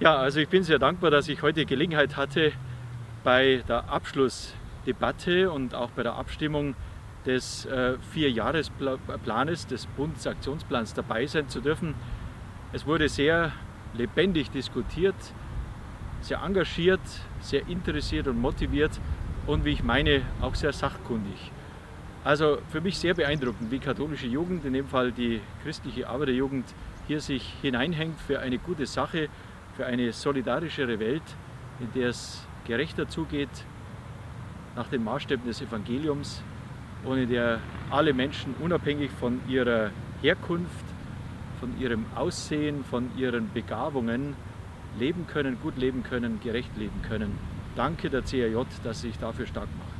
Ja, also ich bin sehr dankbar, dass ich heute Gelegenheit hatte, bei der Abschlussdebatte und auch bei der Abstimmung des äh, Vierjahresplanes, des Bundesaktionsplans dabei sein zu dürfen. Es wurde sehr lebendig diskutiert, sehr engagiert, sehr interessiert und motiviert und wie ich meine, auch sehr sachkundig. Also für mich sehr beeindruckend, wie katholische Jugend, in dem Fall die christliche Arbeiterjugend, hier sich hineinhängt für eine gute Sache, für eine solidarischere Welt, in der es gerechter zugeht, nach den Maßstäben des Evangeliums und in der alle Menschen unabhängig von ihrer Herkunft, von ihrem Aussehen, von ihren Begabungen leben können, gut leben können, gerecht leben können. Danke der CRJ, dass Sie sich dafür stark machen.